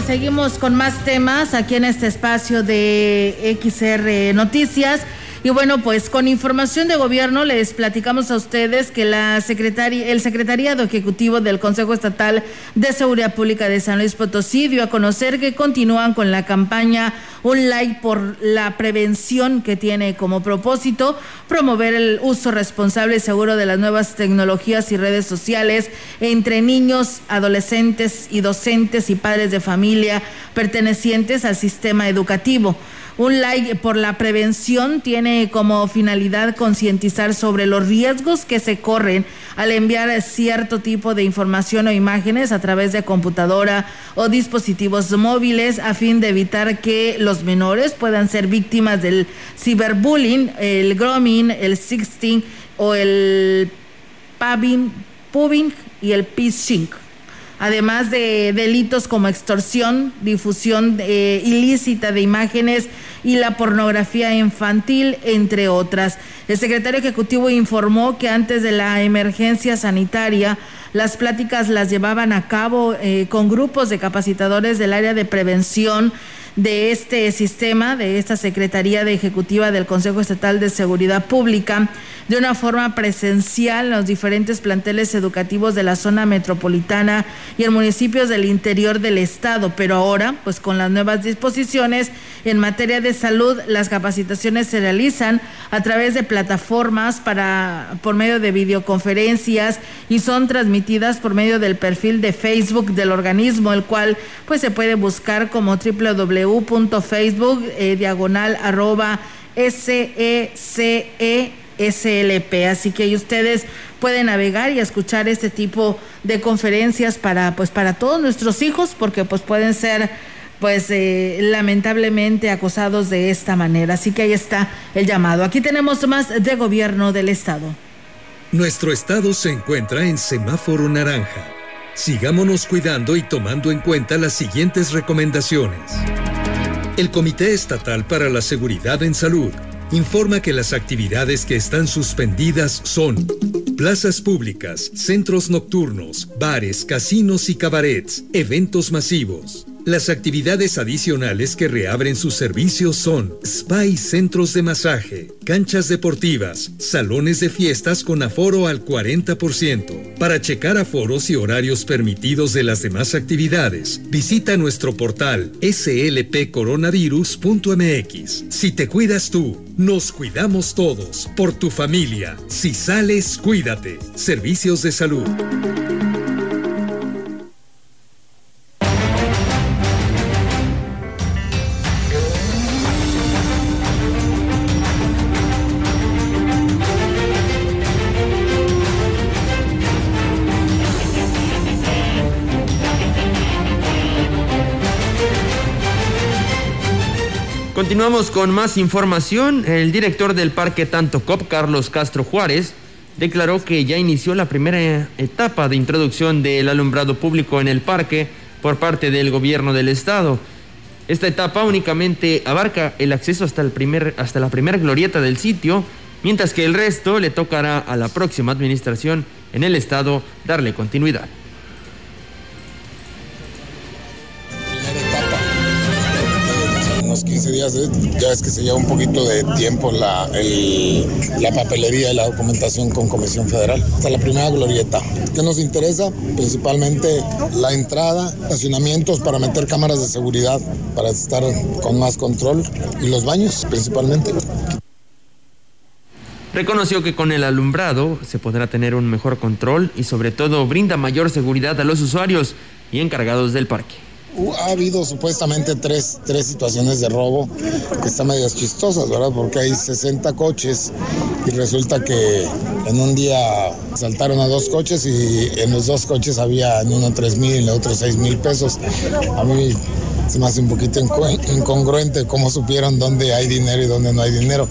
Pues seguimos con más temas aquí en este espacio de XR Noticias. Y bueno, pues con información de gobierno les platicamos a ustedes que la secretaria, el secretariado ejecutivo del Consejo Estatal de Seguridad Pública de San Luis Potosí dio a conocer que continúan con la campaña Un Like por la prevención que tiene como propósito promover el uso responsable y seguro de las nuevas tecnologías y redes sociales entre niños, adolescentes y docentes y padres de familia pertenecientes al sistema educativo. Un like por la prevención tiene como finalidad concientizar sobre los riesgos que se corren al enviar cierto tipo de información o imágenes a través de computadora o dispositivos móviles a fin de evitar que los menores puedan ser víctimas del ciberbullying, el grooming, el sexting o el pubbing y el phishing además de delitos como extorsión, difusión eh, ilícita de imágenes y la pornografía infantil, entre otras. El secretario ejecutivo informó que antes de la emergencia sanitaria, las pláticas las llevaban a cabo eh, con grupos de capacitadores del área de prevención de este sistema, de esta Secretaría de Ejecutiva del Consejo Estatal de Seguridad Pública, de una forma presencial en los diferentes planteles educativos de la zona metropolitana y en municipios del interior del estado. Pero ahora, pues con las nuevas disposiciones en materia de salud, las capacitaciones se realizan a través de plataformas para por medio de videoconferencias y son transmitidas por medio del perfil de Facebook del organismo, el cual pues se puede buscar como www www.facebook eh, diagonal arroba SECESLP. Así que ustedes pueden navegar y escuchar este tipo de conferencias para, pues, para todos nuestros hijos, porque pues pueden ser pues eh, lamentablemente acosados de esta manera. Así que ahí está el llamado. Aquí tenemos más de gobierno del estado. Nuestro estado se encuentra en semáforo naranja. Sigámonos cuidando y tomando en cuenta las siguientes recomendaciones. El Comité Estatal para la Seguridad en Salud informa que las actividades que están suspendidas son plazas públicas, centros nocturnos, bares, casinos y cabarets, eventos masivos, las actividades adicionales que reabren sus servicios son spa y centros de masaje, canchas deportivas, salones de fiestas con aforo al 40%. Para checar aforos y horarios permitidos de las demás actividades, visita nuestro portal slpcoronavirus.mx. Si te cuidas tú, nos cuidamos todos. Por tu familia. Si sales, cuídate. Servicios de salud. Continuamos con más información. El director del Parque Tanto Cop, Carlos Castro Juárez, declaró que ya inició la primera etapa de introducción del alumbrado público en el parque por parte del gobierno del estado. Esta etapa únicamente abarca el acceso hasta, el primer, hasta la primera glorieta del sitio, mientras que el resto le tocará a la próxima administración en el estado darle continuidad. ¿Eh? ya es que se lleva un poquito de tiempo la, la papelería y la documentación con Comisión Federal. Hasta la primera glorieta. ¿Qué nos interesa? Principalmente la entrada, estacionamientos para meter cámaras de seguridad, para estar con más control y los baños principalmente. Reconoció que con el alumbrado se podrá tener un mejor control y sobre todo brinda mayor seguridad a los usuarios y encargados del parque ha habido supuestamente tres, tres situaciones de robo que están medias chistosas, ¿verdad? Porque hay 60 coches y resulta que en un día saltaron a dos coches y en los dos coches había en uno 3 mil y en el otro 6 mil pesos. A mí se me hace un poquito incongruente cómo supieron dónde hay dinero y dónde no hay dinero.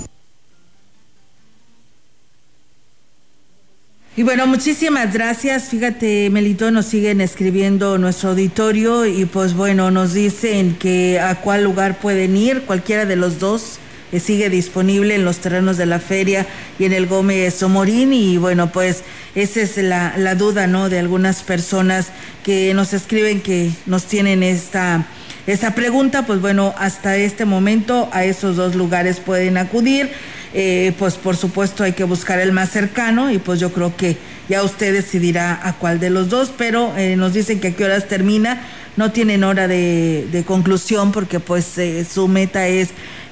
Y bueno, muchísimas gracias. Fíjate, Melito, nos siguen escribiendo nuestro auditorio y pues bueno, nos dicen que a cuál lugar pueden ir, cualquiera de los dos. Eh, sigue disponible en los terrenos de la feria y en el Gómez Somorín y bueno pues esa es la, la duda no de algunas personas que nos escriben que nos tienen esta esta pregunta pues bueno hasta este momento a esos dos lugares pueden acudir eh, pues por supuesto hay que buscar el más cercano y pues yo creo que ya usted decidirá a cuál de los dos, pero eh, nos dicen que a qué horas termina, no tienen hora de, conclusión porque pues eh, su meta es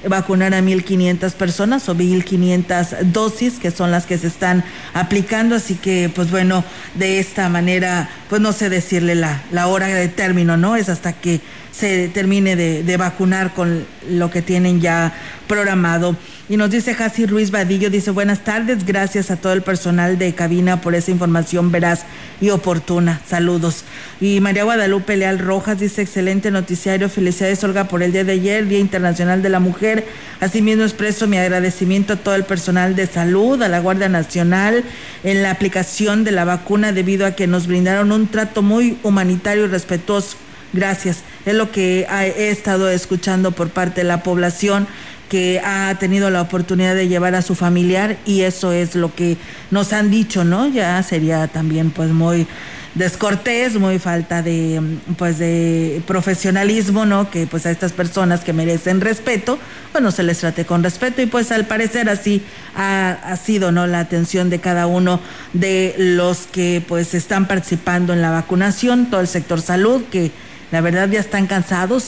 vacunar a 1.500 personas o 1.500 dosis que son las que se están aplicando, así que pues bueno, de esta manera pues no sé decirle la, hora de término, ¿no? Es hasta que se termine de vacunar con lo que tienen ya programado. Y nos dice Jasi Ruiz Vadillo, dice buenas tardes, gracias a todo el personal de cabina por esa información veraz y oportuna. Saludos. Y María Guadalupe Leal Rojas dice excelente noticiario, felicidades Olga por el día de ayer, Día Internacional de la Mujer. Asimismo expreso mi agradecimiento a todo el personal de salud, a la Guardia Nacional, en la aplicación de la vacuna debido a que nos brindaron un trato muy humanitario y respetuoso. Gracias. Es lo que he estado escuchando por parte de la población que ha tenido la oportunidad de llevar a su familiar y eso es lo que nos han dicho, ¿no? Ya sería también pues muy descortés, muy falta de pues de profesionalismo, ¿no? Que pues a estas personas que merecen respeto, bueno, se les trate con respeto y pues al parecer así ha, sido, ¿no? La atención de cada uno de los que pues están participando en la vacunación, todo el sector salud que la verdad ya están cansados,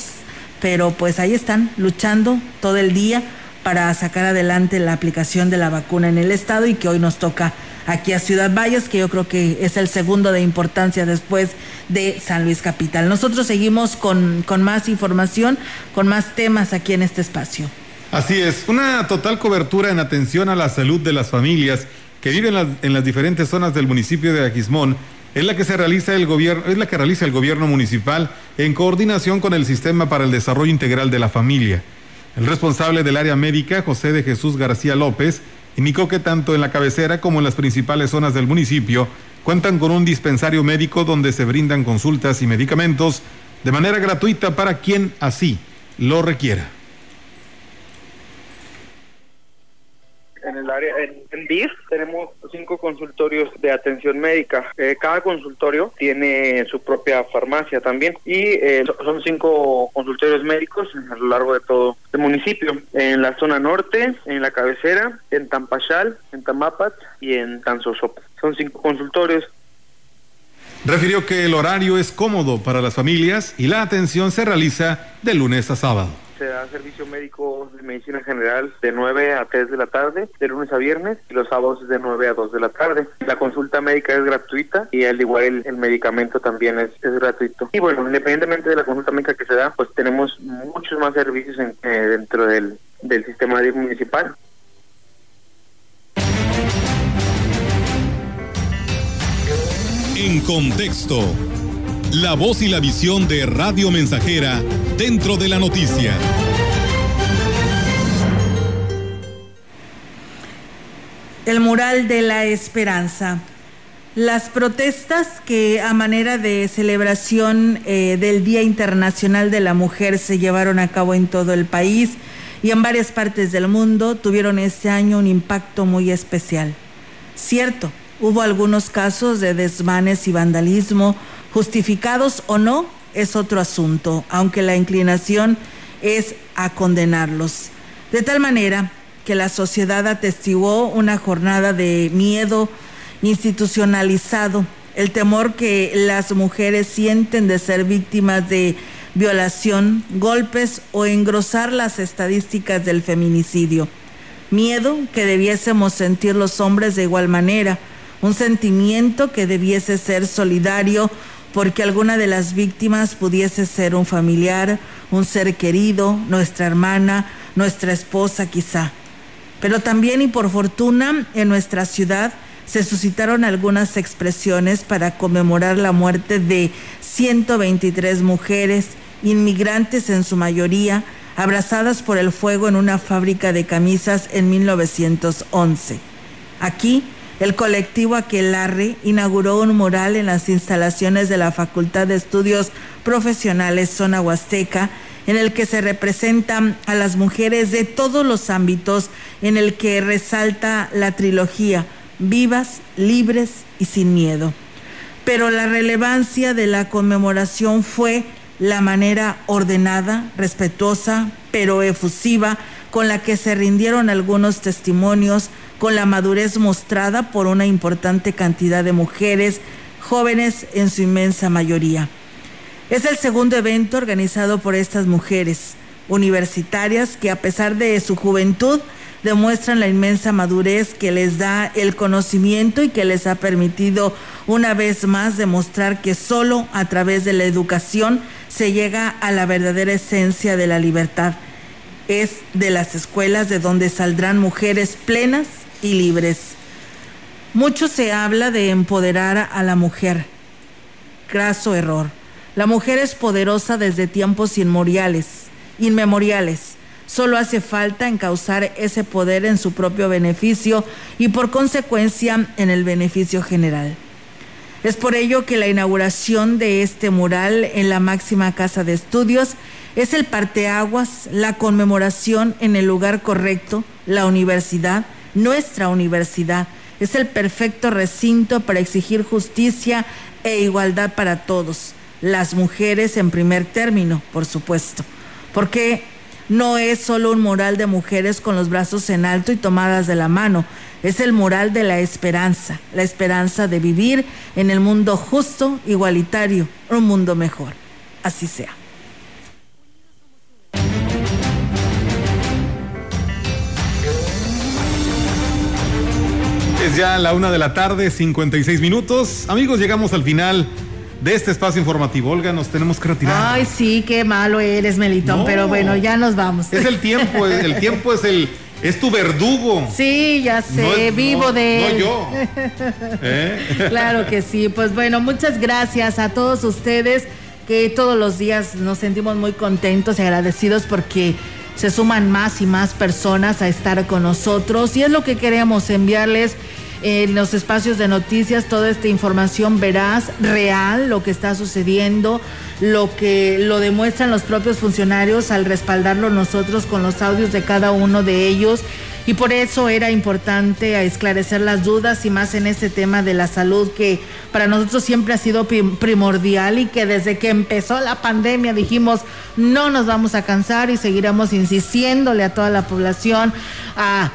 pero pues ahí están luchando todo el día para sacar adelante la aplicación de la vacuna en el estado y que hoy nos toca aquí a Ciudad Valles, que yo creo que es el segundo de importancia después de San Luis Capital. Nosotros seguimos con, con más información, con más temas aquí en este espacio. Así es, una total cobertura en atención a la salud de las familias que viven en las, en las diferentes zonas del municipio de Aquismón es la que se realiza el gobierno, es la que realiza el gobierno municipal en coordinación con el Sistema para el Desarrollo Integral de la Familia. El responsable del área médica, José de Jesús García López, indicó que tanto en la cabecera como en las principales zonas del municipio cuentan con un dispensario médico donde se brindan consultas y medicamentos de manera gratuita para quien así lo requiera. En el área, en, en BIR tenemos cinco consultorios de atención médica. Eh, cada consultorio tiene su propia farmacia también y eh, son cinco consultorios médicos a lo largo de todo el municipio. En la zona norte, en la cabecera, en Tampachal, en Tamapat y en Tanzosop. Son cinco consultorios Refirió que el horario es cómodo para las familias y la atención se realiza de lunes a sábado se da servicio médico de medicina general de 9 a 3 de la tarde, de lunes a viernes, y los sábados de 9 a 2 de la tarde. La consulta médica es gratuita y al igual el, medicamento también es, es, gratuito. Y bueno, independientemente de la consulta médica que se da, pues tenemos muchos más servicios eh, dentro del, del sistema municipal. En contexto, la voz y la visión de Radio Mensajera dentro de la noticia. El mural de la esperanza. Las protestas que a manera de celebración eh, del Día Internacional de la Mujer se llevaron a cabo en todo el país y en varias partes del mundo tuvieron este año un impacto muy especial. Cierto, hubo algunos casos de desmanes y vandalismo, justificados o no, es otro asunto, aunque la inclinación es a condenarlos. De tal manera que la sociedad atestiguó una jornada de miedo institucionalizado, el temor que las mujeres sienten de ser víctimas de violación, golpes o engrosar las estadísticas del feminicidio. Miedo que debiésemos sentir los hombres de igual manera, un sentimiento que debiese ser solidario porque alguna de las víctimas pudiese ser un familiar, un ser querido, nuestra hermana, nuestra esposa quizá. Pero también y por fortuna en nuestra ciudad se suscitaron algunas expresiones para conmemorar la muerte de 123 mujeres, inmigrantes en su mayoría, abrazadas por el fuego en una fábrica de camisas en 1911. Aquí, el colectivo Aquelarre inauguró un mural en las instalaciones de la Facultad de Estudios Profesionales Zona Huasteca, en el que se representan a las mujeres de todos los ámbitos, en el que resalta la trilogía vivas, libres y sin miedo. Pero la relevancia de la conmemoración fue la manera ordenada, respetuosa, pero efusiva con la que se rindieron algunos testimonios con la madurez mostrada por una importante cantidad de mujeres, jóvenes en su inmensa mayoría. Es el segundo evento organizado por estas mujeres universitarias que a pesar de su juventud demuestran la inmensa madurez que les da el conocimiento y que les ha permitido una vez más demostrar que solo a través de la educación se llega a la verdadera esencia de la libertad es de las escuelas de donde saldrán mujeres plenas y libres. Mucho se habla de empoderar a la mujer. Graso error. La mujer es poderosa desde tiempos inmemoriales, inmemoriales. Solo hace falta encauzar ese poder en su propio beneficio y por consecuencia en el beneficio general. Es por ello que la inauguración de este mural en la máxima casa de estudios es el parteaguas, la conmemoración en el lugar correcto, la universidad, nuestra universidad. Es el perfecto recinto para exigir justicia e igualdad para todos, las mujeres en primer término, por supuesto. Porque no es solo un mural de mujeres con los brazos en alto y tomadas de la mano, es el mural de la esperanza, la esperanza de vivir en el mundo justo, igualitario, un mundo mejor. Así sea. Es ya la una de la tarde, 56 minutos. Amigos, llegamos al final de este espacio informativo. Olga, nos tenemos que retirar. Ay, sí, qué malo eres, Melitón, No. pero bueno, ya nos vamos. Es el tiempo, el tiempo es el es tu verdugo. Sí, ya sé, No es- vivo no- de no él. yo. (laughs) ¿Eh? Claro que sí, pues bueno, muchas gracias a todos ustedes que todos los días nos sentimos muy contentos y agradecidos porque se suman más y más personas a estar con nosotros y es lo que queremos enviarles en los espacios de noticias toda esta información veraz, real, lo que está sucediendo, lo que lo demuestran los propios funcionarios al respaldarlo nosotros con los audios de cada uno de ellos. Y por eso era importante esclarecer las dudas y más en este tema de la salud que para nosotros siempre ha sido prim- primordial y que desde que empezó la pandemia dijimos no nos vamos a cansar y seguiremos insistiéndole a toda la población a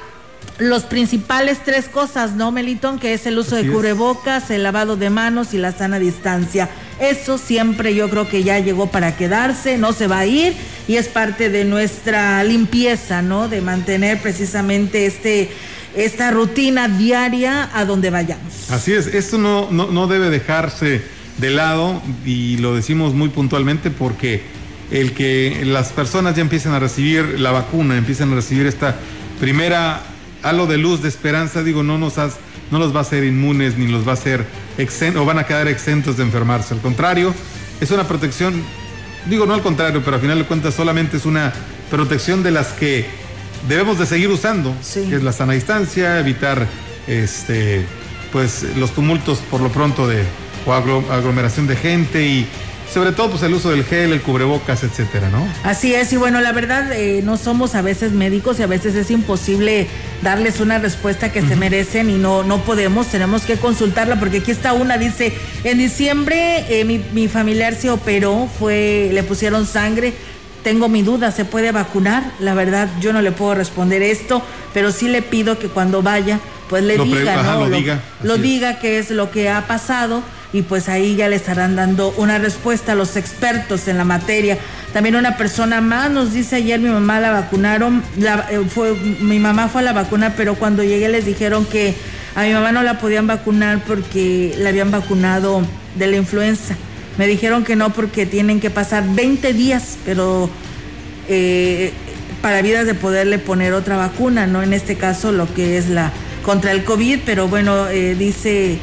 los principales tres cosas, ¿no, Melitón? Que es el uso Así de es. cubrebocas, el lavado de manos y la sana distancia. Eso siempre yo creo que ya llegó para quedarse, no se va a ir y es parte de nuestra limpieza, ¿no? De mantener precisamente este esta rutina diaria a donde vayamos. Así es, esto no, no, no debe dejarse de lado y lo decimos muy puntualmente porque el que las personas ya empiecen a recibir la vacuna, empiecen a recibir esta primera halo de luz, de esperanza, digo, no nos has- no los va a hacer inmunes ni los va a hacer exen- o van a quedar exentos de enfermarse. Al contrario, es una protección, digo no al contrario, pero al final de cuentas solamente es una protección de las que debemos de seguir usando, que es la sana distancia, evitar este pues los tumultos por lo pronto de o aglo- aglomeración de gente y sobre todo pues el uso del gel, el cubrebocas, etcétera, ¿no? Así es, y bueno, la verdad, eh, no somos a veces médicos y a veces es imposible darles una respuesta que se merecen y no, no podemos, tenemos que consultarla porque aquí está una, dice, en diciembre eh, mi, mi familiar se operó, fue, le pusieron sangre, tengo mi duda, ¿se puede vacunar? La verdad, yo no le puedo responder esto, pero sí le pido que cuando vaya, pues le Lo diga, ajá, ¿no? lo diga, lo así es. diga qué es lo que ha pasado y pues ahí ya le estarán dando una respuesta a los expertos en la materia. También una persona más nos dice ayer mi mamá la vacunaron, eh, fue, mi mamá fue a la vacuna, pero cuando llegué les dijeron que a mi mamá no la podían vacunar porque la habían vacunado de la influenza. Me dijeron que no porque tienen que pasar 20 días, pero eh, para vidas de poderle poner otra vacuna, ¿no? En este caso lo que es la contra el COVID, pero bueno, eh, dice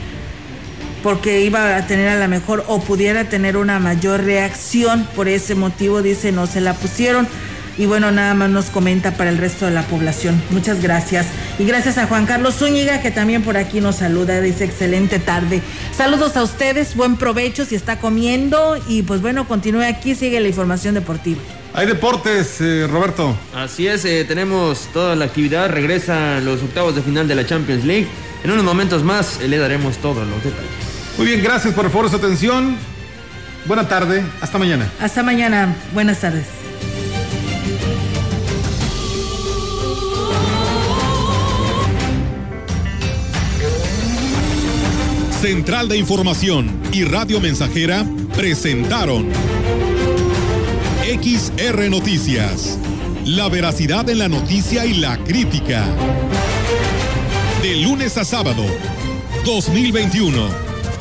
porque iba a tener a la mejor o pudiera tener una mayor reacción, por ese motivo dice no se la pusieron. Y bueno, nada más nos comenta para el resto de la población. Muchas gracias. Y gracias a Juan Carlos Zúñiga, que también por aquí nos saluda. Dice excelente tarde. Saludos a ustedes, buen provecho si está comiendo. Y pues bueno, continúe aquí, sigue la información deportiva. Hay deportes, eh, Roberto. Así es, eh, tenemos toda la actividad, regresan los octavos de final de la Champions League. En unos momentos más eh, le daremos todos los detalles. Muy bien, gracias por el favor de su atención. Buena tarde, hasta mañana. Hasta mañana. Buenas tardes. Central de Información y Radio Mensajera presentaron XR Noticias. La veracidad en la noticia y la crítica. De lunes a sábado, 2021.